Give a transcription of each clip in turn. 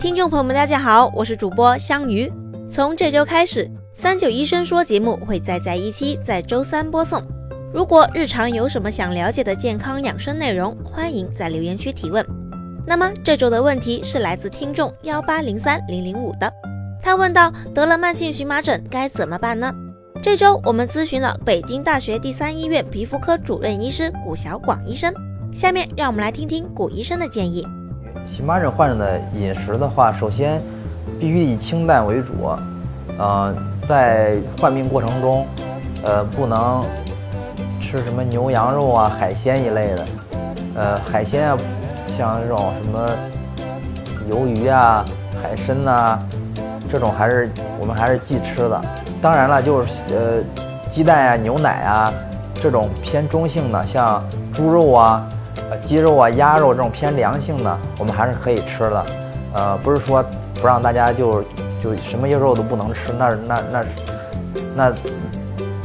听众朋友们，大家好，我是主播香鱼。从这周开始，三九医生说节目会再在一期，在周三播送。如果日常有什么想了解的健康养生内容，欢迎在留言区提问。那么这周的问题是来自听众幺八零三零零五的，他问到得了慢性荨麻疹该怎么办呢？这周我们咨询了北京大学第三医院皮肤科主任医师谷小广医生，下面让我们来听听谷医生的建议。荨麻疹患者的饮食的话，首先必须以清淡为主，呃，在患病过程中，呃，不能吃什么牛羊肉啊、海鲜一类的，呃，海鲜啊，像这种什么鱿鱼啊、海参呐，这种还是我们还是忌吃的。当然了，就是呃，鸡蛋啊、牛奶啊，这种偏中性的，像猪肉啊。鸡肉啊、鸭肉这种偏凉性的，我们还是可以吃的。呃，不是说不让大家就就什么肉都不能吃，那那那那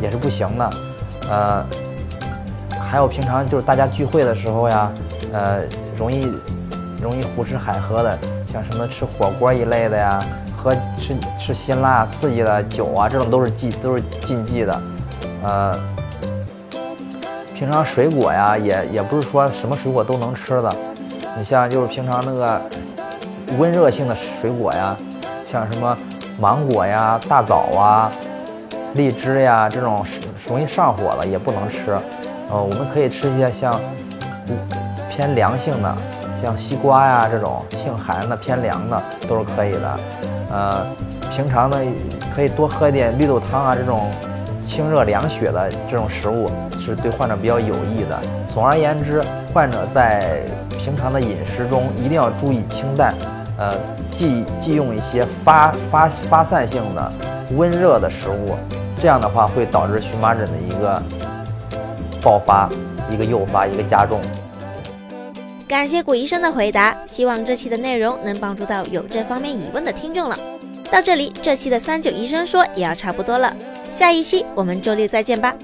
也是不行的。呃，还有平常就是大家聚会的时候呀，呃，容易容易胡吃海喝的，像什么吃火锅一类的呀，喝吃吃辛辣刺激的酒啊，这种都是禁都是禁忌的。呃。平常水果呀，也也不是说什么水果都能吃的。你像就是平常那个温热性的水果呀，像什么芒果呀、大枣啊、荔枝呀这种容易上火的也不能吃。呃，我们可以吃一些像偏凉性的，像西瓜呀这种性寒的偏凉的都是可以的。呃，平常呢可以多喝一点绿豆汤啊这种。清热凉血的这种食物是对患者比较有益的。总而言之，患者在平常的饮食中一定要注意清淡，呃，忌忌用一些发发发散性的温热的食物，这样的话会导致荨麻疹的一个爆发、一个诱发、一个加重。感谢古医生的回答，希望这期的内容能帮助到有这方面疑问的听众了。到这里，这期的三九医生说也要差不多了。下一期我们周六再见吧。